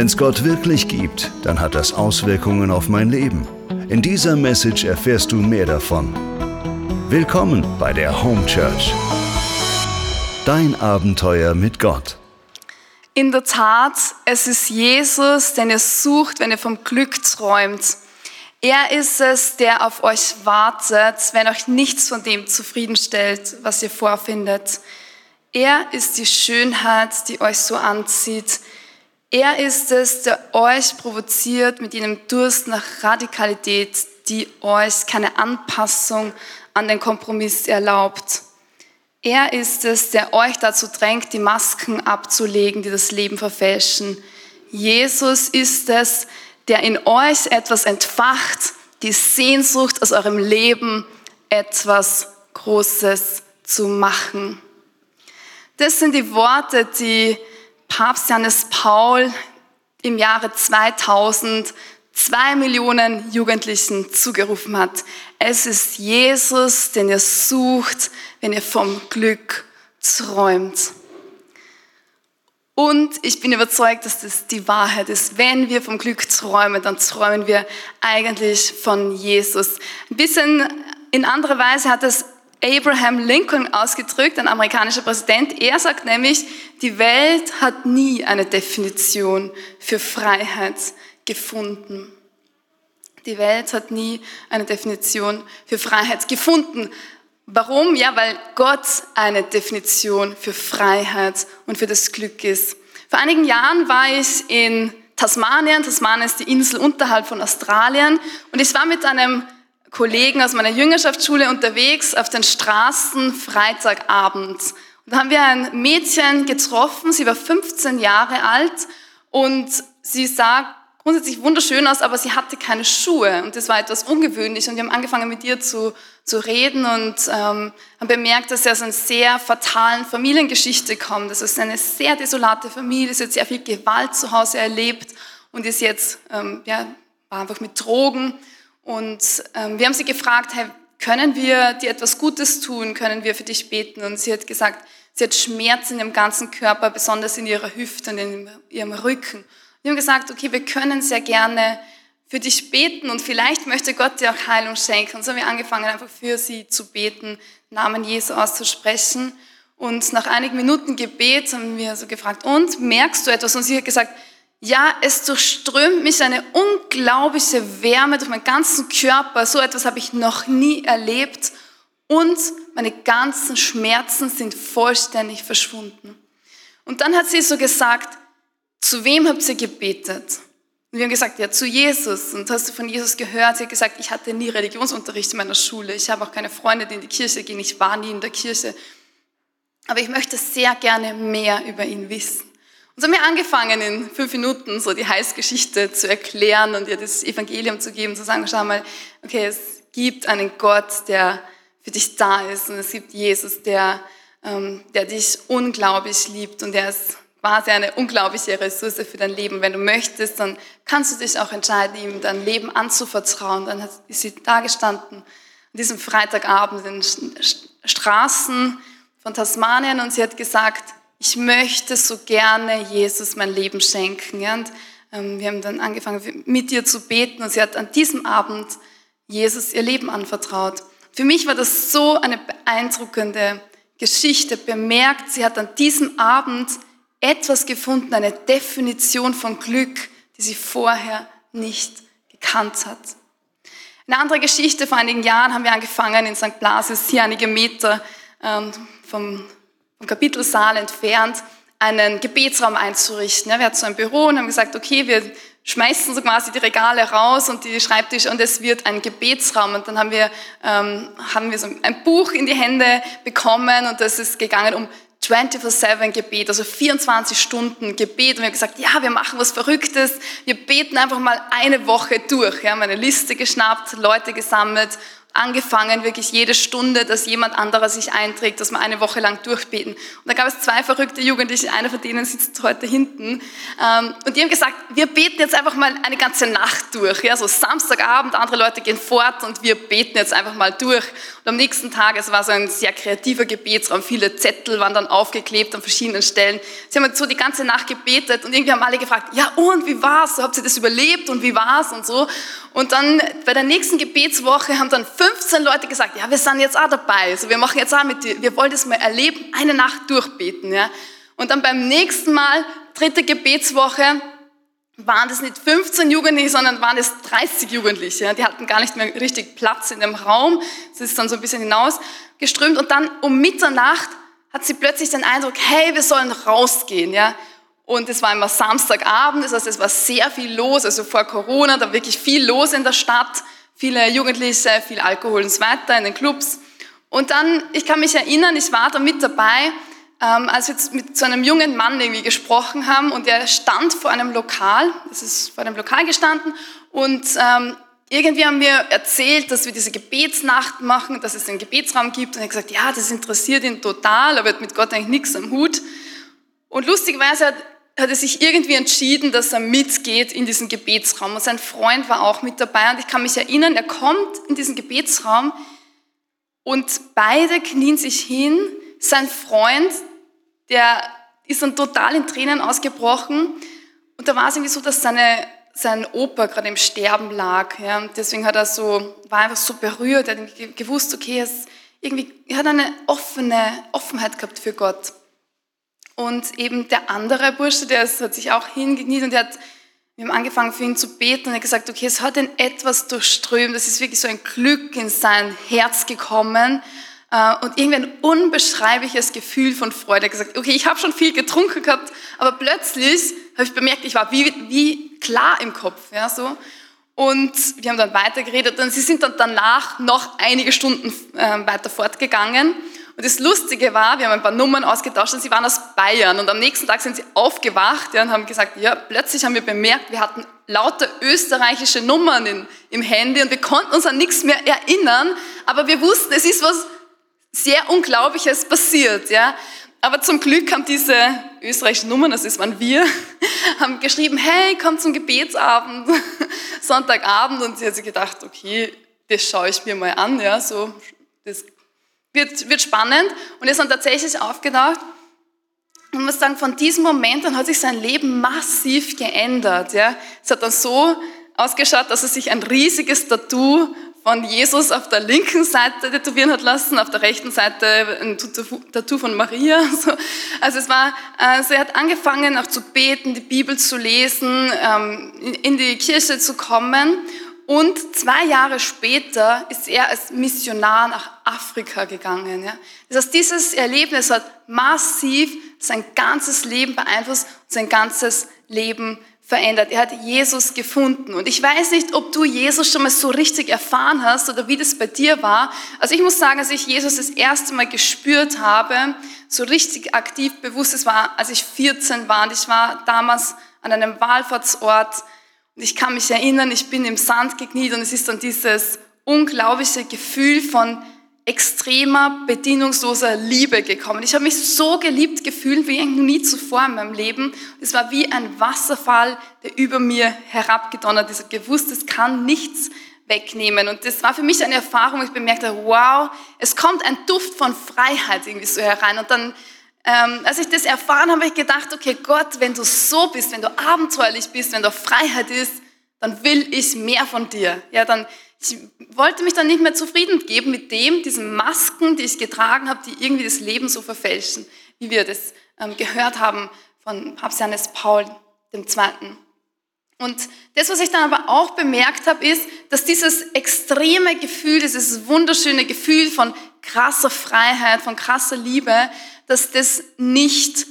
Wenn es Gott wirklich gibt, dann hat das Auswirkungen auf mein Leben. In dieser Message erfährst du mehr davon. Willkommen bei der Home Church. Dein Abenteuer mit Gott. In der Tat, es ist Jesus, den ihr sucht, wenn ihr vom Glück träumt. Er ist es, der auf euch wartet, wenn euch nichts von dem zufriedenstellt, was ihr vorfindet. Er ist die Schönheit, die euch so anzieht. Er ist es, der euch provoziert mit jenem Durst nach Radikalität, die euch keine Anpassung an den Kompromiss erlaubt. Er ist es, der euch dazu drängt, die Masken abzulegen, die das Leben verfälschen. Jesus ist es, der in euch etwas entfacht, die Sehnsucht aus eurem Leben, etwas Großes zu machen. Das sind die Worte, die Papst Johannes Paul im Jahre 2000 zwei Millionen Jugendlichen zugerufen hat. Es ist Jesus, den ihr sucht, wenn ihr vom Glück träumt. Und ich bin überzeugt, dass das die Wahrheit ist. Wenn wir vom Glück träumen, dann träumen wir eigentlich von Jesus. Ein bisschen in anderer Weise hat es Abraham Lincoln ausgedrückt, ein amerikanischer Präsident. Er sagt nämlich, die Welt hat nie eine Definition für Freiheit gefunden. Die Welt hat nie eine Definition für Freiheit gefunden. Warum? Ja, weil Gott eine Definition für Freiheit und für das Glück ist. Vor einigen Jahren war ich in Tasmanien. Tasmanien ist die Insel unterhalb von Australien. Und ich war mit einem Kollegen aus meiner Jüngerschaftsschule unterwegs auf den Straßen Freitagabend. Und da haben wir ein Mädchen getroffen, sie war 15 Jahre alt und sie sah grundsätzlich wunderschön aus, aber sie hatte keine Schuhe und das war etwas ungewöhnlich und wir haben angefangen mit ihr zu, zu reden und ähm, haben bemerkt, dass sie aus einer sehr fatalen Familiengeschichte kommt. Das ist eine sehr desolate Familie, sie hat sehr viel Gewalt zu Hause erlebt und ist jetzt, ähm, ja, war einfach mit Drogen und ähm, wir haben sie gefragt, hey, können wir dir etwas Gutes tun? Können wir für dich beten? Und sie hat gesagt, sie hat Schmerzen im ganzen Körper, besonders in ihrer Hüfte und in ihrem Rücken. Und wir haben gesagt, okay, wir können sehr gerne für dich beten und vielleicht möchte Gott dir auch Heilung schenken. Und so haben wir angefangen, einfach für sie zu beten, Namen Jesu auszusprechen. Und nach einigen Minuten Gebet haben wir so gefragt, und merkst du etwas? Und sie hat gesagt, ja, es durchströmt mich eine unglaubliche Wärme durch meinen ganzen Körper. So etwas habe ich noch nie erlebt. Und meine ganzen Schmerzen sind vollständig verschwunden. Und dann hat sie so gesagt, zu wem habt ihr gebetet? Und wir haben gesagt, ja, zu Jesus. Und hast du von Jesus gehört? Sie hat gesagt, ich hatte nie Religionsunterricht in meiner Schule. Ich habe auch keine Freunde, die in die Kirche gehen. Ich war nie in der Kirche. Aber ich möchte sehr gerne mehr über ihn wissen. Und so haben wir angefangen, in fünf Minuten so die Heißgeschichte zu erklären und ihr das Evangelium zu geben, zu sagen, schau mal, okay, es gibt einen Gott, der für dich da ist und es gibt Jesus, der, ähm, der dich unglaublich liebt und der ist quasi eine unglaubliche Ressource für dein Leben. Wenn du möchtest, dann kannst du dich auch entscheiden, ihm dein Leben anzuvertrauen. Dann ist sie da gestanden, an diesem Freitagabend in den Straßen von Tasmanien und sie hat gesagt, ich möchte so gerne Jesus mein Leben schenken. Und ähm, wir haben dann angefangen mit ihr zu beten und sie hat an diesem Abend Jesus ihr Leben anvertraut. Für mich war das so eine beeindruckende Geschichte. Bemerkt, sie hat an diesem Abend etwas gefunden, eine Definition von Glück, die sie vorher nicht gekannt hat. Eine andere Geschichte, vor einigen Jahren haben wir angefangen in St. Blasius, hier einige Meter ähm, vom vom Kapitelsaal entfernt, einen Gebetsraum einzurichten. wir hatten so ein Büro und haben gesagt, okay, wir schmeißen so quasi die Regale raus und die Schreibtische und es wird ein Gebetsraum. Und dann haben wir, ähm, haben wir so ein Buch in die Hände bekommen und das ist gegangen um 24-7 Gebet, also 24 Stunden Gebet. Und wir haben gesagt, ja, wir machen was Verrücktes. Wir beten einfach mal eine Woche durch. Wir haben eine Liste geschnappt, Leute gesammelt angefangen, wirklich jede Stunde, dass jemand anderer sich einträgt, dass wir eine Woche lang durchbeten. Und da gab es zwei verrückte Jugendliche, einer von denen sitzt heute hinten. Ähm, und die haben gesagt, wir beten jetzt einfach mal eine ganze Nacht durch. Ja, so Samstagabend, andere Leute gehen fort und wir beten jetzt einfach mal durch. Und am nächsten Tag, es war so ein sehr kreativer Gebetsraum, viele Zettel waren dann aufgeklebt an verschiedenen Stellen. Sie haben so die ganze Nacht gebetet und irgendwie haben alle gefragt, ja und, wie war's? Habt ihr das überlebt und wie war's und so. Und dann bei der nächsten Gebetswoche haben dann 15 Leute gesagt, ja, wir sind jetzt auch dabei. Also wir machen jetzt auch mit dir. Wir wollen das mal erleben, eine Nacht durchbeten. Ja. Und dann beim nächsten Mal, dritte Gebetswoche, waren das nicht 15 Jugendliche, sondern waren es 30 Jugendliche. Die hatten gar nicht mehr richtig Platz in dem Raum. Es ist dann so ein bisschen hinausgeströmt. Und dann um Mitternacht hat sie plötzlich den Eindruck, hey, wir sollen rausgehen. Ja. Und es war immer Samstagabend, das heißt, es war sehr viel los, also vor Corona, da wirklich viel los in der Stadt, viele Jugendliche, viel Alkohol und so weiter in den Clubs. Und dann, ich kann mich erinnern, ich war da mit dabei, ähm, als wir mit so einem jungen Mann irgendwie gesprochen haben und er stand vor einem Lokal, es ist vor einem Lokal gestanden und ähm, irgendwie haben wir erzählt, dass wir diese Gebetsnacht machen, dass es einen Gebetsraum gibt und er hat gesagt, ja, das interessiert ihn total, aber er hat mit Gott eigentlich nichts am Hut. Und lustigerweise hat hat er sich irgendwie entschieden, dass er mitgeht in diesen Gebetsraum. Und sein Freund war auch mit dabei. Und ich kann mich erinnern, er kommt in diesen Gebetsraum und beide knien sich hin. Sein Freund, der ist dann total in Tränen ausgebrochen. Und da war es irgendwie so, dass seine, sein Opa gerade im Sterben lag. Ja. Und deswegen hat er so, war einfach so berührt. Er hat gewusst, okay, er, ist irgendwie, er hat eine offene Offenheit gehabt für Gott. Und eben der andere Bursche, der hat sich auch hingekniet und der hat, wir haben angefangen für ihn zu beten und er hat gesagt, okay, es hat ihn etwas durchströmt, das ist wirklich so ein Glück in sein Herz gekommen äh, und irgendwie ein unbeschreibliches Gefühl von Freude. Er hat gesagt, okay, ich habe schon viel getrunken gehabt, aber plötzlich habe ich bemerkt, ich war wie, wie klar im Kopf, ja, so. Und wir haben dann weitergeredet und sie sind dann danach noch einige Stunden äh, weiter fortgegangen. Und das Lustige war, wir haben ein paar Nummern ausgetauscht und sie waren aus Bayern. Und am nächsten Tag sind sie aufgewacht ja, und haben gesagt, ja, plötzlich haben wir bemerkt, wir hatten lauter österreichische Nummern in, im Handy und wir konnten uns an nichts mehr erinnern, aber wir wussten, es ist was sehr Unglaubliches passiert. Ja. Aber zum Glück haben diese österreichischen Nummern, das waren wir, haben geschrieben, hey, komm zum Gebetsabend, Sonntagabend. Und sie hat sich gedacht, okay, das schaue ich mir mal an, ja, so, das wird, wird spannend und ist dann tatsächlich aufgedacht. Und muss sagen, von diesem Moment an hat sich sein Leben massiv geändert. Ja. Es hat dann so ausgeschaut, dass er sich ein riesiges Tattoo von Jesus auf der linken Seite tätowieren hat lassen, auf der rechten Seite ein Tattoo von Maria. Also es war, also er hat angefangen auch zu beten, die Bibel zu lesen, ähm, in die Kirche zu kommen und zwei Jahre später ist er als Missionar nach Afrika gegangen. Ja. Das heißt, dieses Erlebnis hat massiv sein ganzes Leben beeinflusst und sein ganzes Leben verändert. Er hat Jesus gefunden. Und ich weiß nicht, ob du Jesus schon mal so richtig erfahren hast oder wie das bei dir war. Also ich muss sagen, als ich Jesus das erste Mal gespürt habe, so richtig aktiv bewusst, es war, als ich 14 war und ich war damals an einem Wallfahrtsort ich kann mich erinnern, ich bin im Sand gekniet und es ist dann dieses unglaubliche Gefühl von extremer, bedingungsloser Liebe gekommen. Ich habe mich so geliebt gefühlt wie nie zuvor in meinem Leben. Es war wie ein Wasserfall, der über mir herabgedonnert ist. Ich gewusst, es kann nichts wegnehmen. Und das war für mich eine Erfahrung, wo ich bemerkte, wow, es kommt ein Duft von Freiheit irgendwie so herein. Und dann ähm, als ich das erfahren habe, habe ich gedacht, okay Gott, wenn du so bist, wenn du abenteuerlich bist, wenn du Freiheit ist, dann will ich mehr von dir. Ja, dann, ich wollte mich dann nicht mehr zufrieden geben mit dem, diesen Masken, die ich getragen habe, die irgendwie das Leben so verfälschen, wie wir das ähm, gehört haben von Papst Johannes Paul II. Und das, was ich dann aber auch bemerkt habe, ist, dass dieses extreme Gefühl, dieses wunderschöne Gefühl von krasser Freiheit, von krasser Liebe, dass das nicht,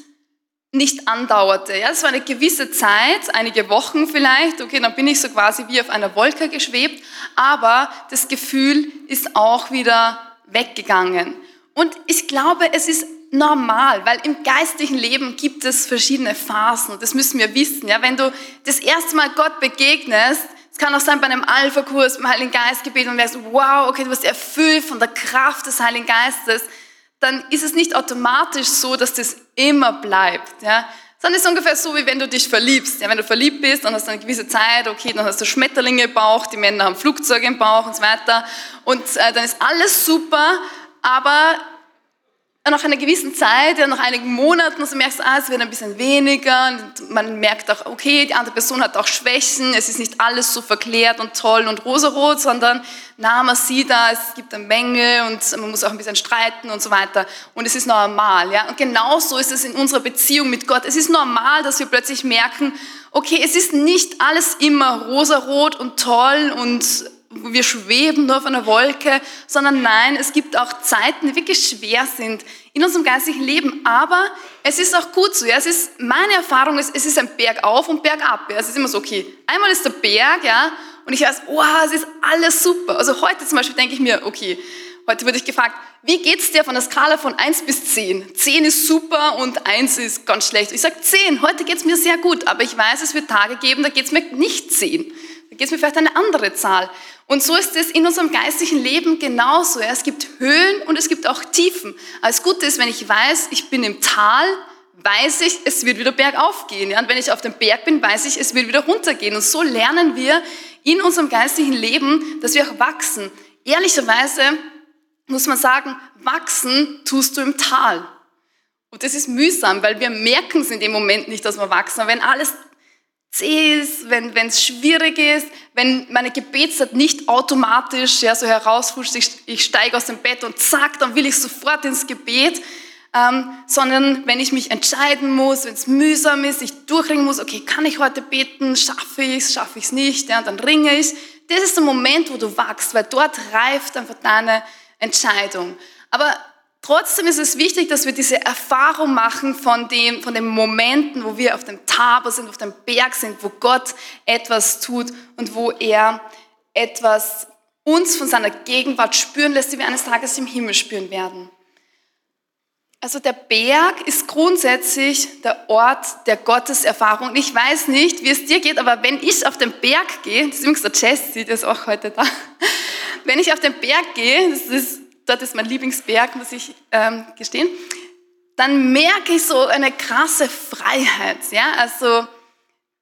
nicht andauerte. Ja, es war eine gewisse Zeit, einige Wochen vielleicht, okay, dann bin ich so quasi wie auf einer Wolke geschwebt, aber das Gefühl ist auch wieder weggegangen. Und ich glaube, es ist normal, weil im geistlichen Leben gibt es verschiedene Phasen das müssen wir wissen. Ja? Wenn du das erste Mal Gott begegnest, kann auch sein bei einem Alpha-Kurs, beim Heiligen Geistgebet und merkst, wow, okay, du wirst erfüllt von der Kraft des Heiligen Geistes, dann ist es nicht automatisch so, dass das immer bleibt. Ja? Sondern es ist ungefähr so, wie wenn du dich verliebst. Ja, wenn du verliebt bist, dann hast du eine gewisse Zeit, okay, dann hast du Schmetterlinge im Bauch, die Männer haben Flugzeuge im Bauch und so weiter. Und äh, dann ist alles super, aber nach einer gewissen Zeit, ja, nach einigen Monaten, so merkst du, ah, es wird ein bisschen weniger. Und man merkt auch, okay, die andere Person hat auch Schwächen. Es ist nicht alles so verklärt und toll und rosarot, sondern na, man sieht da, es gibt eine Menge und man muss auch ein bisschen streiten und so weiter. Und es ist normal, ja. Und genauso ist es in unserer Beziehung mit Gott. Es ist normal, dass wir plötzlich merken, okay, es ist nicht alles immer rosarot und toll und wir schweben nur auf einer Wolke, sondern nein, es gibt auch Zeiten, die wirklich schwer sind in unserem geistlichen Leben. Aber es ist auch gut so. Ja? Es ist, meine Erfahrung ist, es ist ein Berg auf und Berg ab. Ja? Es ist immer so, okay, einmal ist der Berg, ja, und ich weiß, wow, es ist alles super. Also heute zum Beispiel denke ich mir, okay, heute wurde ich gefragt, wie geht's dir von der Skala von 1 bis 10? 10 ist super und 1 ist ganz schlecht. Ich sage 10, heute geht's mir sehr gut, aber ich weiß, es wird Tage geben, da geht's mir nicht 10. Da geht's mir vielleicht eine andere Zahl. Und so ist es in unserem geistlichen Leben genauso. Es gibt Höhen und es gibt auch Tiefen. Das Gute ist, wenn ich weiß, ich bin im Tal, weiß ich, es wird wieder bergauf gehen. Und wenn ich auf dem Berg bin, weiß ich, es wird wieder runtergehen. Und so lernen wir in unserem geistlichen Leben, dass wir auch wachsen. Ehrlicherweise muss man sagen, wachsen tust du im Tal. Und das ist mühsam, weil wir merken es in dem Moment nicht, dass wir wachsen. Aber wenn alles zäh ist, wenn es schwierig ist, wenn meine Gebetszeit nicht automatisch ja, so herausfuscht, ich, ich steige aus dem Bett und zack, dann will ich sofort ins Gebet, ähm, sondern wenn ich mich entscheiden muss, wenn es mühsam ist, ich durchringen muss, okay, kann ich heute beten, schaffe ich es, schaffe ich es nicht, ja, dann ringe ich. Das ist der Moment, wo du wachst, weil dort reift einfach deine Entscheidung. Aber Trotzdem ist es wichtig, dass wir diese Erfahrung machen von, dem, von den Momenten, wo wir auf dem Tabor sind, auf dem Berg sind, wo Gott etwas tut und wo er etwas uns von seiner Gegenwart spüren lässt, die wir eines Tages im Himmel spüren werden. Also der Berg ist grundsätzlich der Ort der Gotteserfahrung. Ich weiß nicht, wie es dir geht, aber wenn ich auf den Berg gehe, das ist übrigens der Jesse, der ist auch heute da, wenn ich auf den Berg gehe, das ist dort ist mein Lieblingsberg, muss ich ähm, gestehen, dann merke ich so eine krasse Freiheit. Ja? Also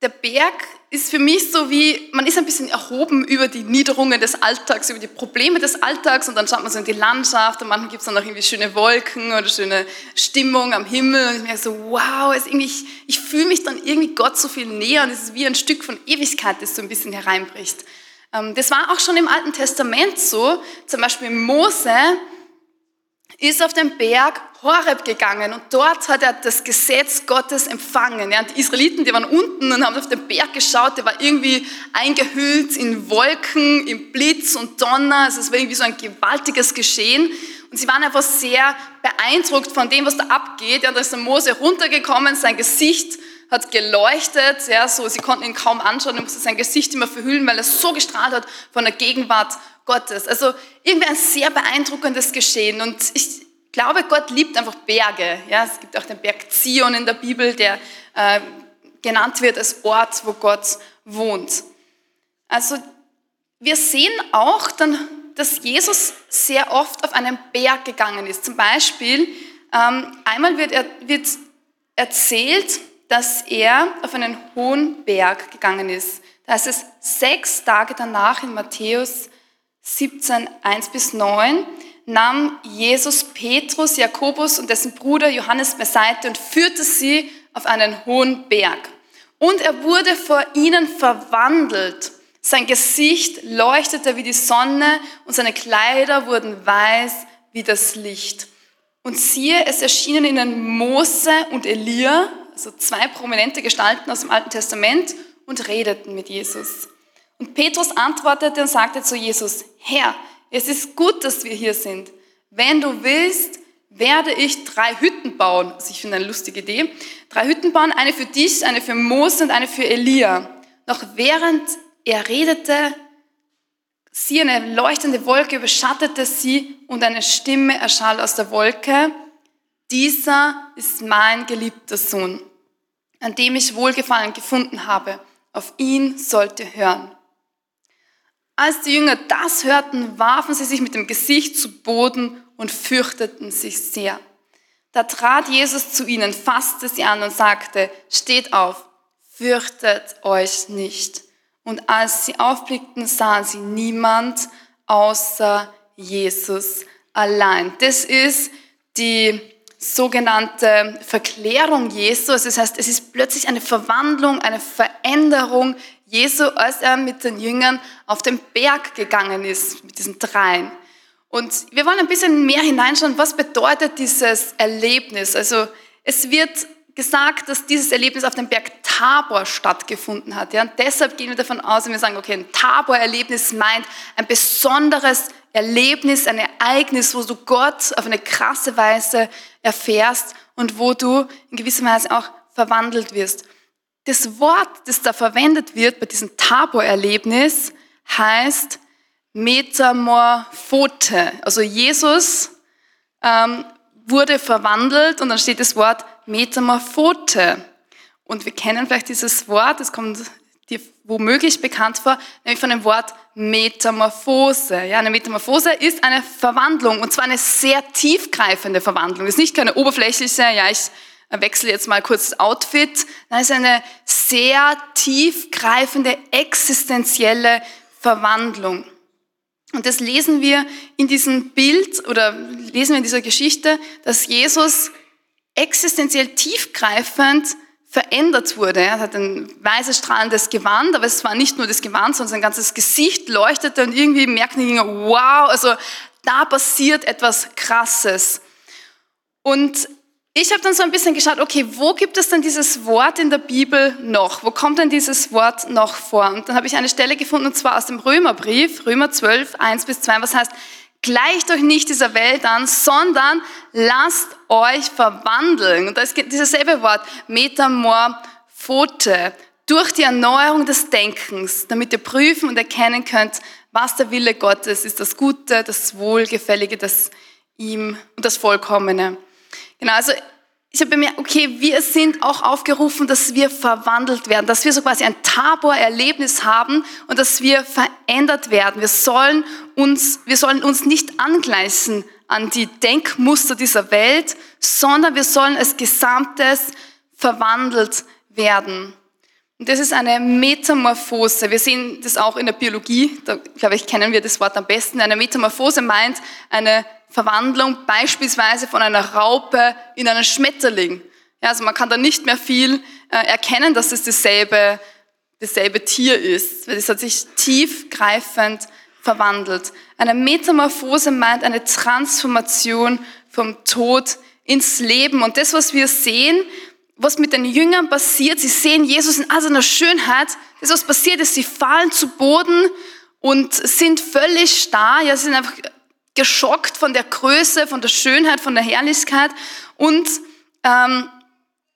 der Berg ist für mich so wie, man ist ein bisschen erhoben über die Niederungen des Alltags, über die Probleme des Alltags und dann schaut man so in die Landschaft und manchmal gibt es dann noch irgendwie schöne Wolken oder schöne Stimmung am Himmel und ich merke so, wow, es irgendwie, ich, ich fühle mich dann irgendwie Gott so viel näher und es ist wie ein Stück von Ewigkeit, das so ein bisschen hereinbricht. Ähm, das war auch schon im Alten Testament so. Zum Beispiel Mose ist auf den Berg Horeb gegangen und dort hat er das Gesetz Gottes empfangen. Die Israeliten, die waren unten und haben auf den Berg geschaut, der war irgendwie eingehüllt in Wolken, in Blitz und Donner. Also es war irgendwie so ein gewaltiges Geschehen. Und sie waren einfach sehr beeindruckt von dem, was da abgeht. Ja, da ist der Mose runtergekommen, sein Gesicht hat geleuchtet, ja, so, sie konnten ihn kaum anschauen, er musste sein Gesicht immer verhüllen, weil er so gestrahlt hat von der Gegenwart Gottes. Also irgendwie ein sehr beeindruckendes Geschehen und ich glaube, Gott liebt einfach Berge. Ja, es gibt auch den Berg Zion in der Bibel, der äh, genannt wird als Ort, wo Gott wohnt. Also wir sehen auch dann, dass Jesus sehr oft auf einen Berg gegangen ist. Zum Beispiel, ähm, einmal wird, er, wird erzählt, dass er auf einen hohen Berg gegangen ist. Da heißt es sechs Tage danach in Matthäus 17, 1 bis 9, nahm Jesus Petrus, Jakobus und dessen Bruder Johannes beiseite und führte sie auf einen hohen Berg. Und er wurde vor ihnen verwandelt. Sein Gesicht leuchtete wie die Sonne und seine Kleider wurden weiß wie das Licht. Und siehe, es erschienen ihnen Mose und Elia, also zwei prominente Gestalten aus dem Alten Testament, und redeten mit Jesus. Und Petrus antwortete und sagte zu Jesus, Herr, es ist gut, dass wir hier sind. Wenn du willst, werde ich drei Hütten bauen. Also ich finde eine lustige Idee. Drei Hütten bauen, eine für dich, eine für Mose und eine für Elia. Noch während er redete, sie eine leuchtende Wolke überschattete sie und eine Stimme erschall aus der Wolke. Dieser ist mein geliebter Sohn, an dem ich Wohlgefallen gefunden habe. Auf ihn sollt ihr hören. Als die Jünger das hörten, warfen sie sich mit dem Gesicht zu Boden und fürchteten sich sehr. Da trat Jesus zu ihnen, fasste sie an und sagte, steht auf, fürchtet euch nicht. Und als sie aufblickten, sahen sie niemand außer Jesus allein. Das ist die sogenannte Verklärung Jesu. Also das heißt, es ist plötzlich eine Verwandlung, eine Veränderung Jesu, als er mit den Jüngern auf den Berg gegangen ist, mit diesen dreien. Und wir wollen ein bisschen mehr hineinschauen, was bedeutet dieses Erlebnis. Also es wird gesagt, dass dieses Erlebnis auf dem Berg Tabor stattgefunden hat. Ja? Und deshalb gehen wir davon aus, und wir sagen, okay, ein Tabor-Erlebnis meint ein besonderes Erlebnis, ein Ereignis, wo du Gott auf eine krasse Weise erfährst und wo du in gewisser Weise auch verwandelt wirst. Das Wort, das da verwendet wird bei diesem Tabor-Erlebnis, heißt Metamorphote. Also Jesus ähm, wurde verwandelt und dann steht das Wort Metamorphote. Und wir kennen vielleicht dieses Wort, das kommt dir womöglich bekannt vor, nämlich von dem Wort Metamorphose. Ja, eine Metamorphose ist eine Verwandlung und zwar eine sehr tiefgreifende Verwandlung. Es ist nicht keine oberflächliche, ja, ich wechsle jetzt mal kurz das Outfit. Das ist eine sehr tiefgreifende, existenzielle Verwandlung. Und das lesen wir in diesem Bild oder lesen wir in dieser Geschichte, dass Jesus existenziell tiefgreifend verändert wurde. Er hat ein weißes strahlendes Gewand, aber es war nicht nur das Gewand, sondern sein ganzes Gesicht leuchtete und irgendwie merkten die Jünger, wow, also da passiert etwas Krasses. Und ich habe dann so ein bisschen geschaut, okay, wo gibt es denn dieses Wort in der Bibel noch? Wo kommt denn dieses Wort noch vor? Und dann habe ich eine Stelle gefunden, und zwar aus dem Römerbrief, Römer 12, 1 bis 2, was heißt, gleicht euch nicht dieser Welt an, sondern lasst euch verwandeln. Und da ist dieses selbe Wort, Metamorphote, durch die Erneuerung des Denkens, damit ihr prüfen und erkennen könnt, was der Wille Gottes ist, das Gute, das Wohlgefällige, das ihm und das Vollkommene. Genau, also ich habe bemerkt, okay, wir sind auch aufgerufen, dass wir verwandelt werden, dass wir so quasi ein Tabor-Erlebnis haben und dass wir verändert werden. Wir sollen uns, wir sollen uns nicht angleichen an die Denkmuster dieser Welt, sondern wir sollen als Gesamtes verwandelt werden. Und das ist eine Metamorphose. Wir sehen das auch in der Biologie. Da, glaube ich, kennen wir das Wort am besten. Eine Metamorphose meint eine Verwandlung beispielsweise von einer Raupe in einen Schmetterling. Ja, also man kann da nicht mehr viel äh, erkennen, dass es dasselbe, dasselbe Tier ist, es hat sich tiefgreifend verwandelt. Eine Metamorphose meint eine Transformation vom Tod ins Leben. Und das, was wir sehen, was mit den Jüngern passiert, sie sehen Jesus in all seiner Schönheit. Das, was passiert ist, sie fallen zu Boden und sind völlig starr. Ja, sie sind einfach geschockt von der Größe, von der Schönheit, von der Herrlichkeit. Und ähm,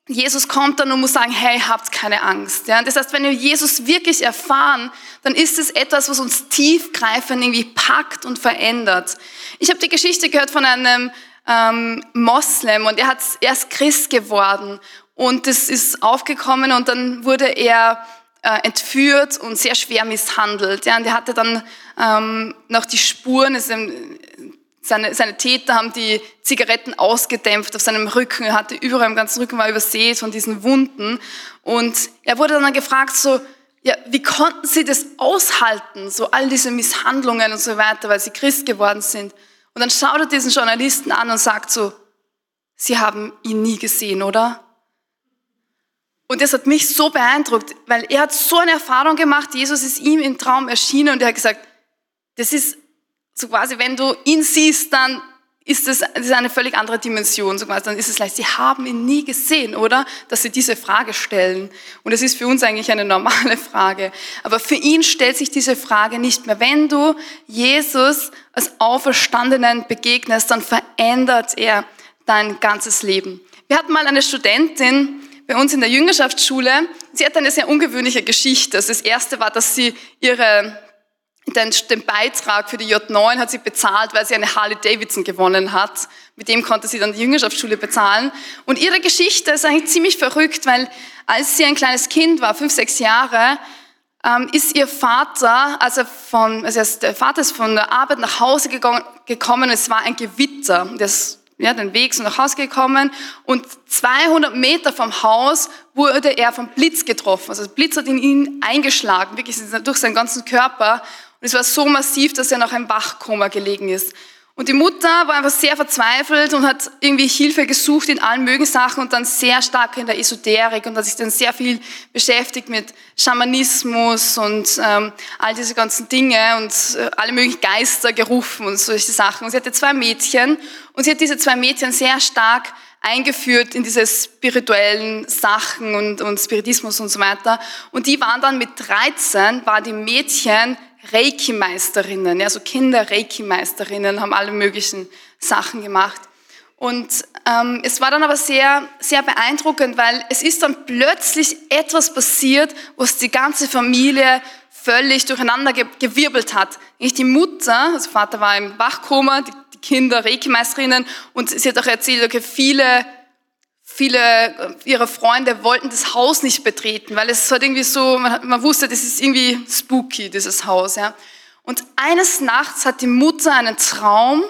Jesus kommt dann und muss sagen, hey, habt keine Angst. Ja? Das heißt, wenn wir Jesus wirklich erfahren, dann ist es etwas, was uns tiefgreifend irgendwie packt und verändert. Ich habe die Geschichte gehört von einem ähm, Moslem und er hat erst Christ geworden und das ist aufgekommen und dann wurde er äh, entführt und sehr schwer misshandelt. Ja, und er hatte dann ähm, noch die Spuren, also seine, seine Täter haben die Zigaretten ausgedämpft auf seinem Rücken, er hatte überall im ganzen Rücken war übersät von diesen Wunden. Und er wurde dann gefragt, so, ja, wie konnten sie das aushalten, so all diese Misshandlungen und so weiter, weil sie Christ geworden sind. Und dann schaut er diesen Journalisten an und sagt so, sie haben ihn nie gesehen, oder? Und das hat mich so beeindruckt, weil er hat so eine Erfahrung gemacht, Jesus ist ihm im Traum erschienen und er hat gesagt, das ist so quasi, wenn du ihn siehst, dann ist das, das ist eine völlig andere Dimension. So quasi, dann ist es leicht, sie haben ihn nie gesehen, oder? Dass sie diese Frage stellen. Und es ist für uns eigentlich eine normale Frage. Aber für ihn stellt sich diese Frage nicht mehr. Wenn du Jesus als Auferstandenen begegnest, dann verändert er dein ganzes Leben. Wir hatten mal eine Studentin, bei uns in der Jüngerschaftsschule. Sie hat eine sehr ungewöhnliche Geschichte. Das erste war, dass sie ihre, den, den Beitrag für die J9 hat sie bezahlt, weil sie eine Harley Davidson gewonnen hat. Mit dem konnte sie dann die Jüngerschaftsschule bezahlen. Und ihre Geschichte ist eigentlich ziemlich verrückt, weil als sie ein kleines Kind war, fünf, sechs Jahre, ähm, ist ihr Vater, also, von, also der Vater ist von der Arbeit nach Hause gegangen, gekommen, es war ein Gewitter. Das ja, den Weg so nach Hause gekommen und 200 Meter vom Haus wurde er vom Blitz getroffen. Also der Blitz hat in ihn eingeschlagen, wirklich durch seinen ganzen Körper. Und es war so massiv, dass er noch im Wachkoma gelegen ist. Und die Mutter war einfach sehr verzweifelt und hat irgendwie Hilfe gesucht in allen möglichen Sachen und dann sehr stark in der Esoterik und hat sich dann sehr viel beschäftigt mit Schamanismus und ähm, all diese ganzen Dinge und äh, alle möglichen Geister gerufen und solche Sachen. Und sie hatte zwei Mädchen und sie hat diese zwei Mädchen sehr stark eingeführt in diese spirituellen Sachen und, und Spiritismus und so weiter. Und die waren dann mit 13, war die Mädchen Reiki-Meisterinnen, ja, so Kinder-Reiki-Meisterinnen haben alle möglichen Sachen gemacht. Und ähm, es war dann aber sehr, sehr beeindruckend, weil es ist dann plötzlich etwas passiert, was die ganze Familie völlig durcheinander gewirbelt hat. Nicht die Mutter, also Vater war im Wachkoma, die, die Kinder Reiki-Meisterinnen und sie hat auch erzählt, okay, viele viele äh, ihrer Freunde wollten das Haus nicht betreten, weil es halt irgendwie so, man, man wusste, das ist irgendwie spooky, dieses Haus. Ja. Und eines Nachts hat die Mutter einen Traum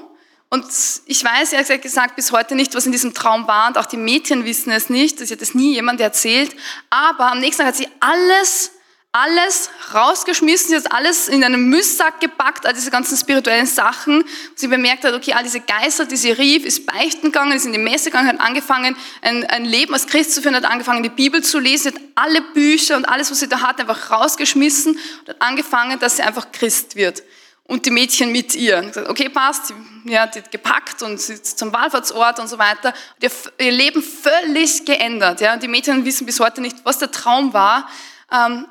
und ich weiß ehrlich gesagt bis heute nicht, was in diesem Traum war und auch die Mädchen wissen es nicht, das hat es nie jemand erzählt, aber am nächsten Tag hat sie alles alles rausgeschmissen, sie hat alles in einen Müllsack gepackt, all diese ganzen spirituellen Sachen. Sie bemerkt hat, okay, all diese Geister, die sie rief, ist beichten gegangen, ist in die Messe gegangen, hat angefangen, ein, ein Leben als Christ zu führen, hat angefangen, die Bibel zu lesen, hat alle Bücher und alles, was sie da hat, einfach rausgeschmissen und hat angefangen, dass sie einfach Christ wird. Und die Mädchen mit ihr. Und gesagt, okay, passt, ja, die hat gepackt und sie ist zum Wallfahrtsort und so weiter. Und ihr, ihr Leben völlig geändert. Ja. Und die Mädchen wissen bis heute nicht, was der Traum war. Ähm,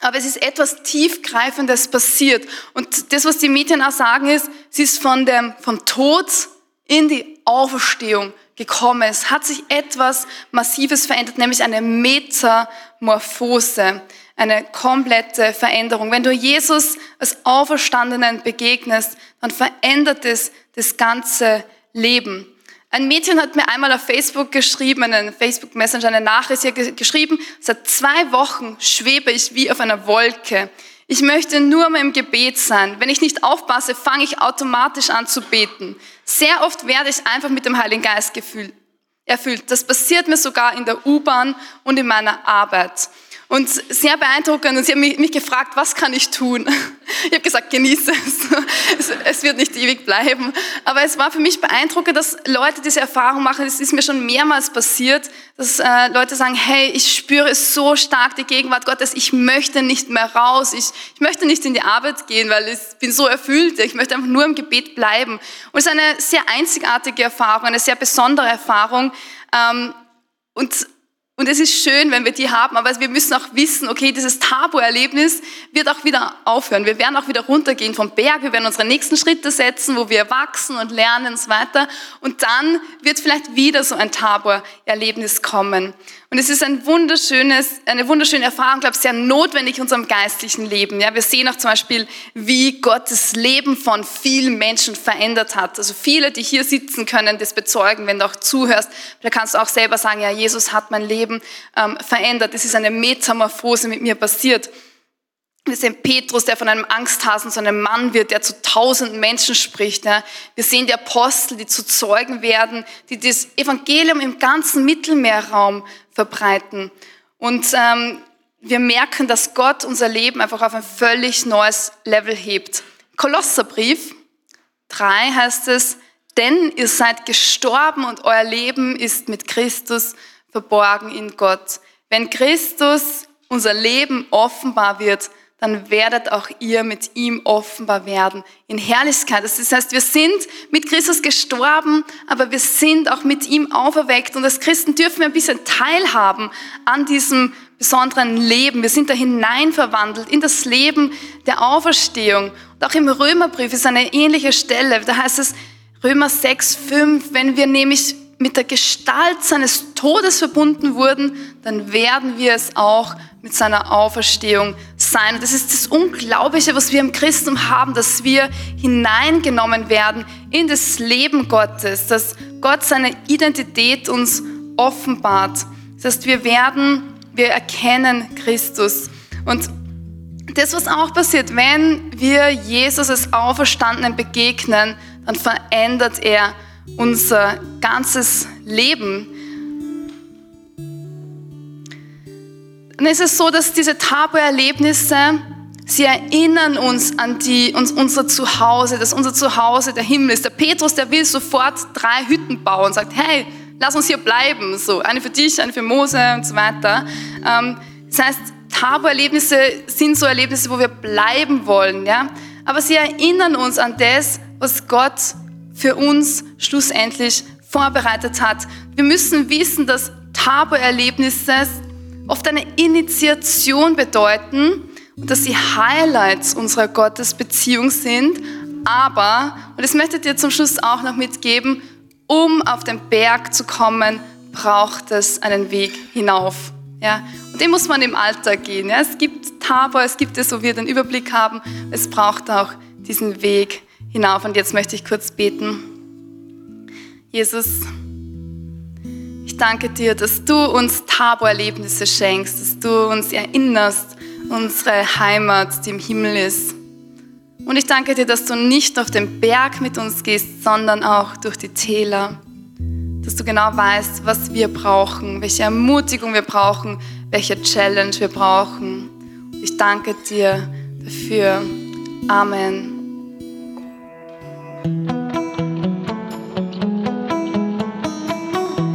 aber es ist etwas tiefgreifendes passiert. Und das, was die Mädchen auch sagen, ist, sie ist von dem, vom Tod in die Auferstehung gekommen. Es hat sich etwas Massives verändert, nämlich eine Metamorphose, eine komplette Veränderung. Wenn du Jesus als Auferstandenen begegnest, dann verändert es das ganze Leben. Ein Mädchen hat mir einmal auf Facebook geschrieben, einen Facebook Messenger, eine Nachricht, hat geschrieben, seit zwei Wochen schwebe ich wie auf einer Wolke. Ich möchte nur mal im Gebet sein. Wenn ich nicht aufpasse, fange ich automatisch an zu beten. Sehr oft werde ich einfach mit dem Heiligen Geist erfüllt. Das passiert mir sogar in der U-Bahn und in meiner Arbeit. Und sehr beeindruckend. Und sie haben mich gefragt, was kann ich tun? Ich habe gesagt, genieße es. es. Wird nicht ewig bleiben. Aber es war für mich beeindruckend, dass Leute diese Erfahrung machen. Es ist mir schon mehrmals passiert, dass äh, Leute sagen, hey, ich spüre so stark die Gegenwart Gottes. Ich möchte nicht mehr raus. Ich, ich möchte nicht in die Arbeit gehen, weil ich bin so erfüllt. Ich möchte einfach nur im Gebet bleiben. Und es ist eine sehr einzigartige Erfahrung, eine sehr besondere Erfahrung. Ähm, und und es ist schön, wenn wir die haben, aber wir müssen auch wissen, okay, dieses Tabu-Erlebnis wird auch wieder aufhören. Wir werden auch wieder runtergehen vom Berg, wir werden unsere nächsten Schritte setzen, wo wir wachsen und lernen und so weiter. Und dann wird vielleicht wieder so ein Tabu-Erlebnis kommen. Und es ist ein wunderschönes, eine wunderschöne Erfahrung, glaube ich, sehr notwendig in unserem geistlichen Leben. Ja, wir sehen auch zum Beispiel, wie Gott das Leben von vielen Menschen verändert hat. Also viele, die hier sitzen, können das bezeugen, wenn du auch zuhörst. Da kannst du auch selber sagen, ja, Jesus hat mein Leben ähm, verändert. Es ist eine Metamorphose mit mir passiert. Wir sehen Petrus, der von einem Angsthasen zu einem Mann wird, der zu tausenden Menschen spricht. Wir sehen die Apostel, die zu Zeugen werden, die das Evangelium im ganzen Mittelmeerraum verbreiten. Und ähm, wir merken, dass Gott unser Leben einfach auf ein völlig neues Level hebt. Kolosserbrief 3 heißt es, denn ihr seid gestorben und euer Leben ist mit Christus verborgen in Gott. Wenn Christus unser Leben offenbar wird, dann werdet auch ihr mit ihm offenbar werden in Herrlichkeit. Das heißt, wir sind mit Christus gestorben, aber wir sind auch mit ihm auferweckt. Und als Christen dürfen wir ein bisschen teilhaben an diesem besonderen Leben. Wir sind da hinein verwandelt in das Leben der Auferstehung. Und auch im Römerbrief ist eine ähnliche Stelle. Da heißt es Römer 6, 5, wenn wir nämlich mit der Gestalt seines Todes verbunden wurden, dann werden wir es auch mit seiner Auferstehung sein. Das ist das Unglaubliche, was wir im Christentum haben, dass wir hineingenommen werden in das Leben Gottes, dass Gott seine Identität uns offenbart. Das heißt, wir werden, wir erkennen Christus. Und das, was auch passiert, wenn wir Jesus als Auferstandenen begegnen, dann verändert er unser ganzes Leben. Ist es so, dass diese Tabu-Erlebnisse, sie erinnern uns an die, uns, unser Zuhause, dass unser Zuhause der Himmel ist. Der Petrus, der will sofort drei Hütten bauen und sagt, hey, lass uns hier bleiben. So, eine für dich, eine für Mose und so weiter. Ähm, das heißt, Tabu-Erlebnisse sind so Erlebnisse, wo wir bleiben wollen. Ja? Aber sie erinnern uns an das, was Gott für uns schlussendlich vorbereitet hat. Wir müssen wissen, dass Tabu-Erlebnisse oft eine Initiation bedeuten und dass sie Highlights unserer Gottesbeziehung sind. Aber, und das möchte ich dir zum Schluss auch noch mitgeben, um auf den Berg zu kommen, braucht es einen Weg hinauf. Ja? Und den muss man im Alltag gehen. Ja? Es gibt Tabor, es gibt es, wo wir den Überblick haben. Es braucht auch diesen Weg hinauf. Und jetzt möchte ich kurz beten. Jesus, danke dir, dass du uns Tabor-Erlebnisse schenkst, dass du uns erinnerst, unsere Heimat, die im Himmel ist. Und ich danke dir, dass du nicht auf den Berg mit uns gehst, sondern auch durch die Täler. Dass du genau weißt, was wir brauchen, welche Ermutigung wir brauchen, welche Challenge wir brauchen. Ich danke dir dafür. Amen.